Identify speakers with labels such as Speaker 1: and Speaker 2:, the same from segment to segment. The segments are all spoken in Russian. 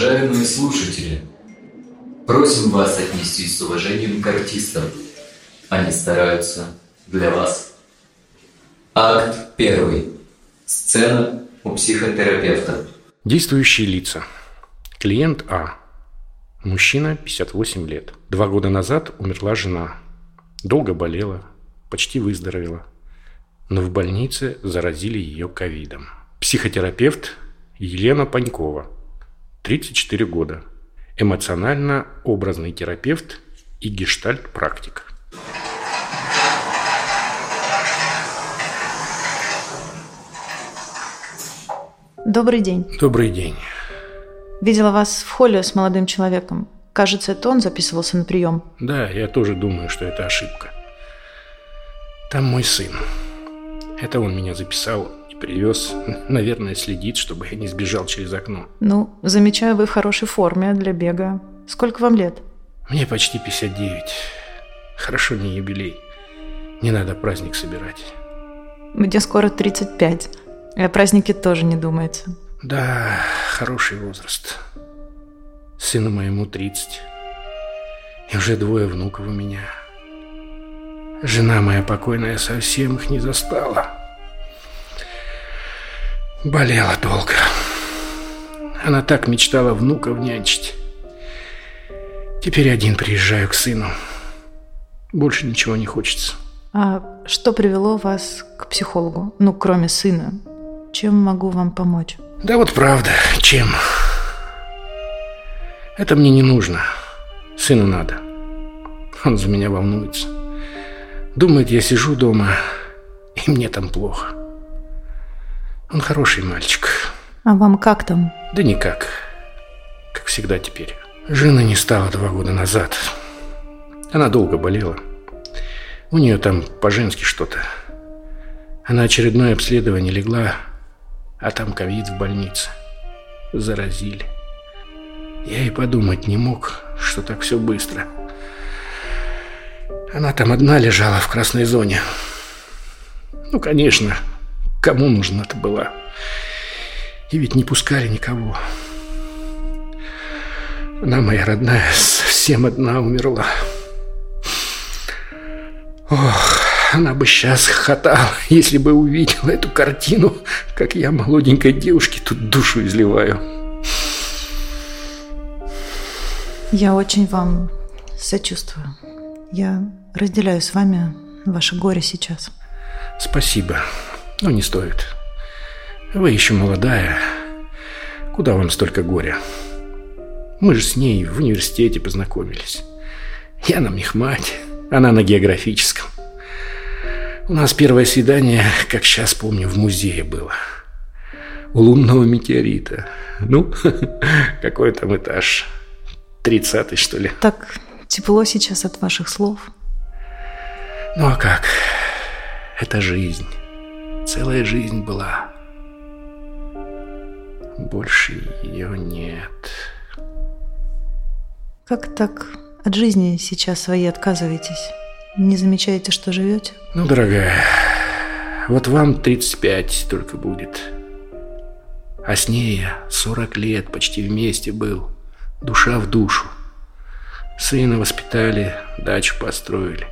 Speaker 1: Уважаемые слушатели, просим вас отнестись с уважением к артистам. Они стараются для вас. Акт первый. Сцена у психотерапевта.
Speaker 2: Действующие лица. Клиент А. Мужчина, 58 лет. Два года назад умерла жена. Долго болела, почти выздоровела. Но в больнице заразили ее ковидом. Психотерапевт Елена Панькова, 34 года. Эмоционально-образный терапевт и гештальт-практик.
Speaker 3: Добрый день.
Speaker 2: Добрый день.
Speaker 3: Видела вас в холле с молодым человеком. Кажется, это он записывался на прием.
Speaker 2: Да, я тоже думаю, что это ошибка. Там мой сын. Это он меня записал привез. Наверное, следит, чтобы я не сбежал через окно.
Speaker 3: Ну, замечаю, вы в хорошей форме для бега. Сколько вам лет?
Speaker 2: Мне почти 59. Хорошо, не юбилей. Не надо праздник собирать.
Speaker 3: Мне скоро 35. И о празднике тоже не думается.
Speaker 2: Да, хороший возраст. Сыну моему 30. И уже двое внуков у меня. Жена моя покойная совсем их не застала. Болела долго. Она так мечтала внуков нянчить. Теперь один приезжаю к сыну. Больше ничего не хочется.
Speaker 3: А что привело вас к психологу? Ну, кроме сына. Чем могу вам помочь?
Speaker 2: Да вот правда, чем? Это мне не нужно. Сыну надо. Он за меня волнуется. Думает, я сижу дома, и мне там плохо. Он хороший мальчик.
Speaker 3: А вам как там?
Speaker 2: Да никак. Как всегда теперь. Жены не стало два года назад. Она долго болела. У нее там по-женски что-то. Она очередное обследование легла, а там ковид в больнице. Заразили. Я и подумать не мог, что так все быстро. Она там одна лежала в красной зоне. Ну, конечно, кому нужна это была? И ведь не пускали никого. Она моя родная совсем одна умерла. Ох, она бы сейчас хохотала, если бы увидела эту картину, как я молоденькой девушке тут душу изливаю.
Speaker 3: Я очень вам сочувствую. Я разделяю с вами ваше горе сейчас.
Speaker 2: Спасибо, но не стоит. Вы еще молодая. Куда вам столько горя? Мы же с ней в университете познакомились. Я на мехмате, она на географическом. У нас первое свидание, как сейчас помню, в музее было. У лунного метеорита. Ну, какой там этаж? Тридцатый, что ли?
Speaker 3: Так тепло сейчас от ваших слов.
Speaker 2: Ну а как? Это жизнь. Целая жизнь была. Больше ее нет.
Speaker 3: Как так от жизни сейчас своей отказываетесь? Не замечаете, что живете?
Speaker 2: Ну, дорогая, вот вам 35 только будет. А с ней я 40 лет почти вместе был. Душа в душу. Сына воспитали, дачу построили.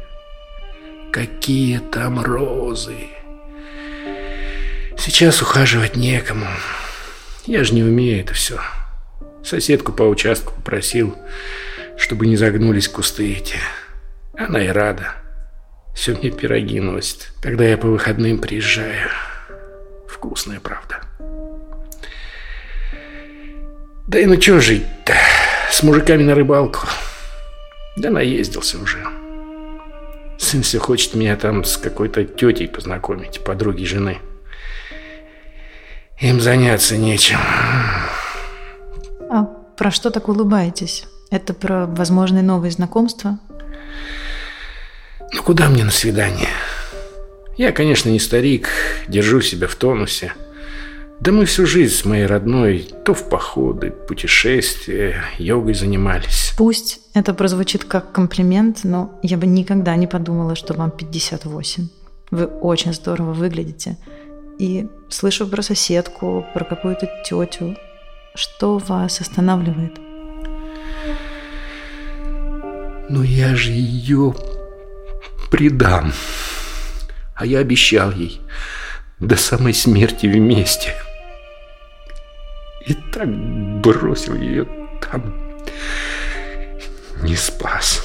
Speaker 2: Какие там розы! Сейчас ухаживать некому. Я же не умею это все. Соседку по участку попросил, чтобы не загнулись кусты эти. Она и рада. Все мне пироги носит, когда я по выходным приезжаю. Вкусная, правда. Да и ну что жить-то? С мужиками на рыбалку. Да наездился уже. Сын все хочет меня там с какой-то тетей познакомить, подруги жены. Им заняться нечем.
Speaker 3: А про что так улыбаетесь? Это про возможные новые знакомства?
Speaker 2: Ну куда мне на свидание? Я, конечно, не старик, держу себя в тонусе. Да мы всю жизнь с моей родной то в походы, путешествия, йогой занимались.
Speaker 3: Пусть это прозвучит как комплимент, но я бы никогда не подумала, что вам 58. Вы очень здорово выглядите. И слышу про соседку, про какую-то тетю. Что вас останавливает?
Speaker 2: Ну я же ее предам. А я обещал ей до самой смерти вместе. И так бросил ее там. Не спас.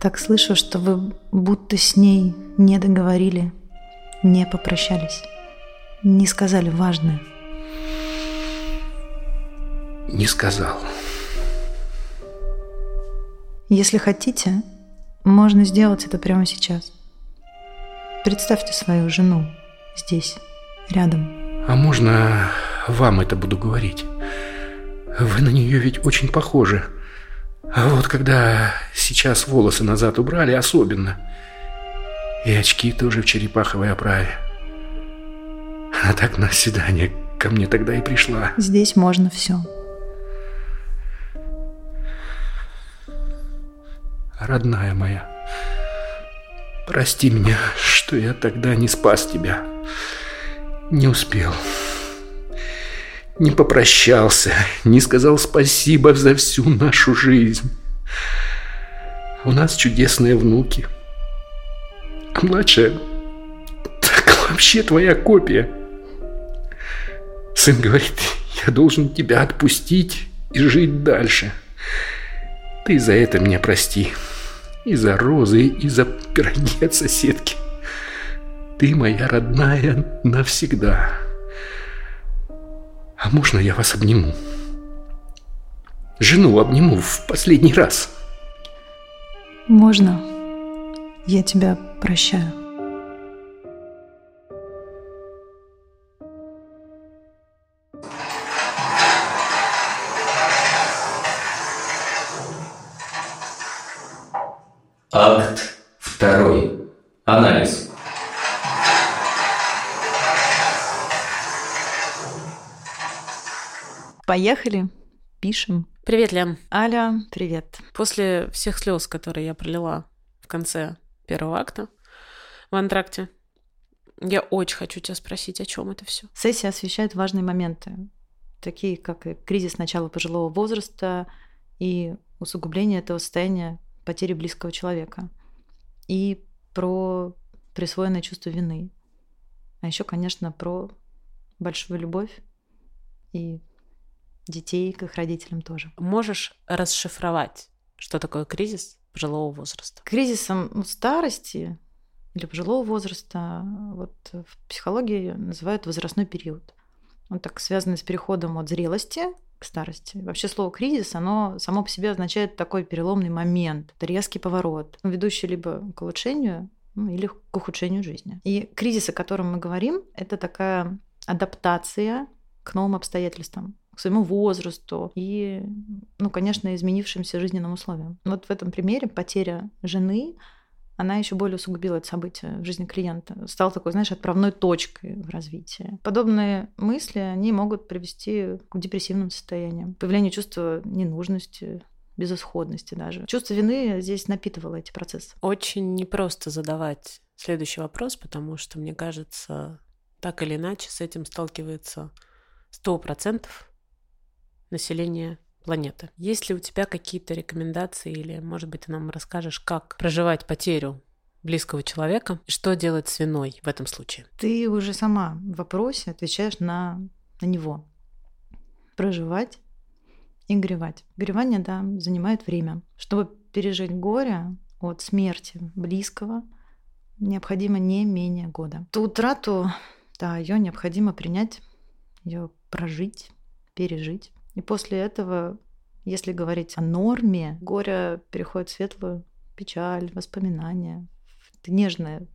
Speaker 3: Так слышу, что вы будто с ней не договорили, не попрощались, не сказали важное.
Speaker 2: Не сказал.
Speaker 3: Если хотите, можно сделать это прямо сейчас. Представьте свою жену здесь, рядом.
Speaker 2: А можно вам это буду говорить? Вы на нее ведь очень похожи. А вот когда сейчас волосы назад убрали, особенно. И очки тоже в черепаховой оправе. А так на свидание ко мне тогда и пришла.
Speaker 3: Здесь можно все.
Speaker 2: Родная моя, прости меня, что я тогда не спас тебя. Не успел. Не попрощался, не сказал спасибо за всю нашу жизнь. У нас чудесные внуки. Младшая так вообще твоя копия. Сын говорит, я должен тебя отпустить и жить дальше. Ты за это меня прости. И за розы, и за пироги от соседки. Ты моя родная навсегда. А можно я вас обниму? Жену обниму в последний раз.
Speaker 3: Можно. Я тебя прощаю.
Speaker 1: Акт второй. Анализ.
Speaker 3: Поехали. Пишем.
Speaker 4: Привет, Лен.
Speaker 3: Аля, привет.
Speaker 4: После всех слез, которые я пролила в конце первого акта в антракте, я очень хочу тебя спросить, о чем это все.
Speaker 3: Сессия освещает важные моменты, такие как кризис начала пожилого возраста и усугубление этого состояния потери близкого человека. И про присвоенное чувство вины. А еще, конечно, про большую любовь и детей к их родителям тоже.
Speaker 4: Можешь расшифровать, что такое кризис пожилого возраста?
Speaker 3: Кризисом ну, старости или пожилого возраста вот в психологии называют возрастной период. Он так связан с переходом от зрелости к старости. Вообще слово кризис, оно само по себе означает такой переломный момент, это резкий поворот, ведущий либо к улучшению, ну, или к ухудшению жизни. И кризис, о котором мы говорим, это такая адаптация к новым обстоятельствам к своему возрасту и, ну, конечно, изменившимся жизненным условиям. Вот в этом примере потеря жены, она еще более усугубила это событие в жизни клиента. Стала такой, знаешь, отправной точкой в развитии. Подобные мысли, они могут привести к депрессивным состояниям, появлению чувства ненужности, безысходности даже. Чувство вины здесь напитывало эти процессы.
Speaker 4: Очень непросто задавать следующий вопрос, потому что, мне кажется, так или иначе с этим сталкивается сто процентов населения планеты. Есть ли у тебя какие-то рекомендации или, может быть, ты нам расскажешь, как проживать потерю близкого человека что делать с виной в этом случае?
Speaker 3: Ты уже сама в вопросе отвечаешь на, на него. Проживать и горевать. Горевание, да, занимает время. Чтобы пережить горе от смерти близкого, необходимо не менее года. Ту утрату, да, ее необходимо принять, ее прожить, пережить. И после этого, если говорить о норме, горе переходит в светлую печаль, воспоминания. Это нежное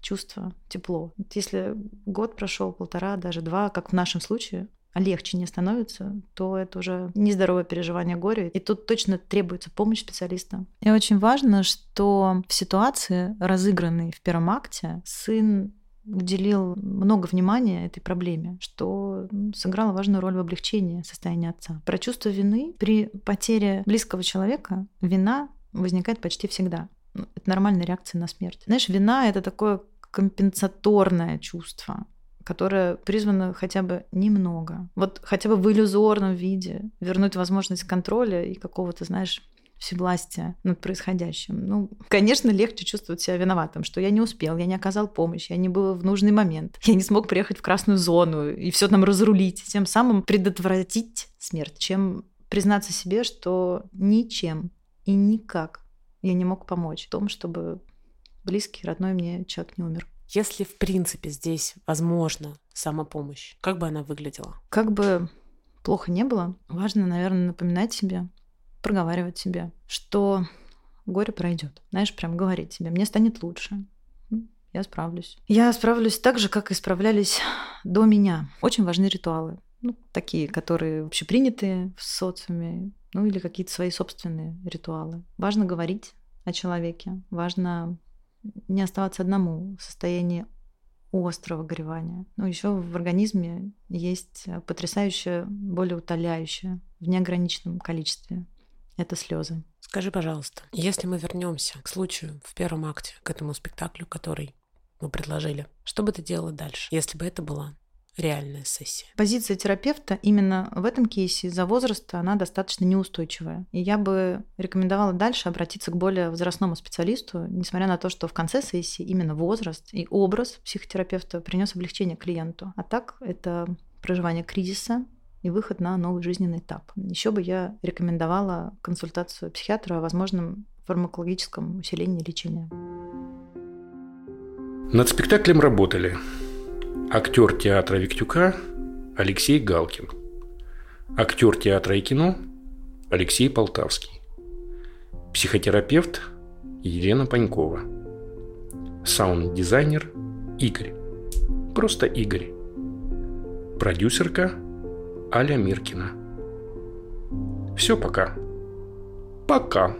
Speaker 3: чувство, тепло. Если год прошел, полтора, даже два, как в нашем случае, а легче не становится, то это уже нездоровое переживание горя. И тут точно требуется помощь специалиста. И очень важно, что в ситуации, разыгранной в первом акте, сын уделил много внимания этой проблеме, что сыграло важную роль в облегчении состояния отца. Про чувство вины при потере близкого человека вина возникает почти всегда. Ну, это нормальная реакция на смерть. Знаешь, вина — это такое компенсаторное чувство которое призвано хотя бы немного, вот хотя бы в иллюзорном виде вернуть возможность контроля и какого-то, знаешь, всевластия над происходящим. Ну, конечно, легче чувствовать себя виноватым, что я не успел, я не оказал помощь, я не был в нужный момент, я не смог приехать в красную зону и все нам разрулить, тем самым предотвратить смерть, чем признаться себе, что ничем и никак я не мог помочь в том, чтобы близкий, родной мне человек не умер.
Speaker 4: Если, в принципе, здесь возможно самопомощь, как бы она выглядела?
Speaker 3: Как бы плохо не было, важно, наверное, напоминать себе, проговаривать себе, что горе пройдет. Знаешь, прям говорить себе, мне станет лучше, я справлюсь. Я справлюсь так же, как и справлялись до меня. Очень важны ритуалы. Ну, такие, которые общепринятые в социуме, ну или какие-то свои собственные ритуалы. Важно говорить о человеке, важно не оставаться одному в состоянии острого горевания. Но еще в организме есть потрясающее, более утоляющее в неограниченном количестве. Это слезы.
Speaker 4: Скажи, пожалуйста, если мы вернемся к случаю в первом акте, к этому спектаклю, который мы предложили, что бы ты делала дальше, если бы это была реальная сессия.
Speaker 3: Позиция терапевта именно в этом кейсе из-за возраста она достаточно неустойчивая. И я бы рекомендовала дальше обратиться к более возрастному специалисту, несмотря на то, что в конце сессии именно возраст и образ психотерапевта принес облегчение клиенту. А так это проживание кризиса, и выход на новый жизненный этап. Еще бы я рекомендовала консультацию психиатра о возможном фармакологическом усилении лечения.
Speaker 2: Над спектаклем работали Актер театра Виктюка Алексей Галкин. Актер театра и кино Алексей Полтавский. Психотерапевт Елена Панькова. Саунд-дизайнер Игорь. Просто Игорь. Продюсерка Аля Миркина. Все, пока. Пока.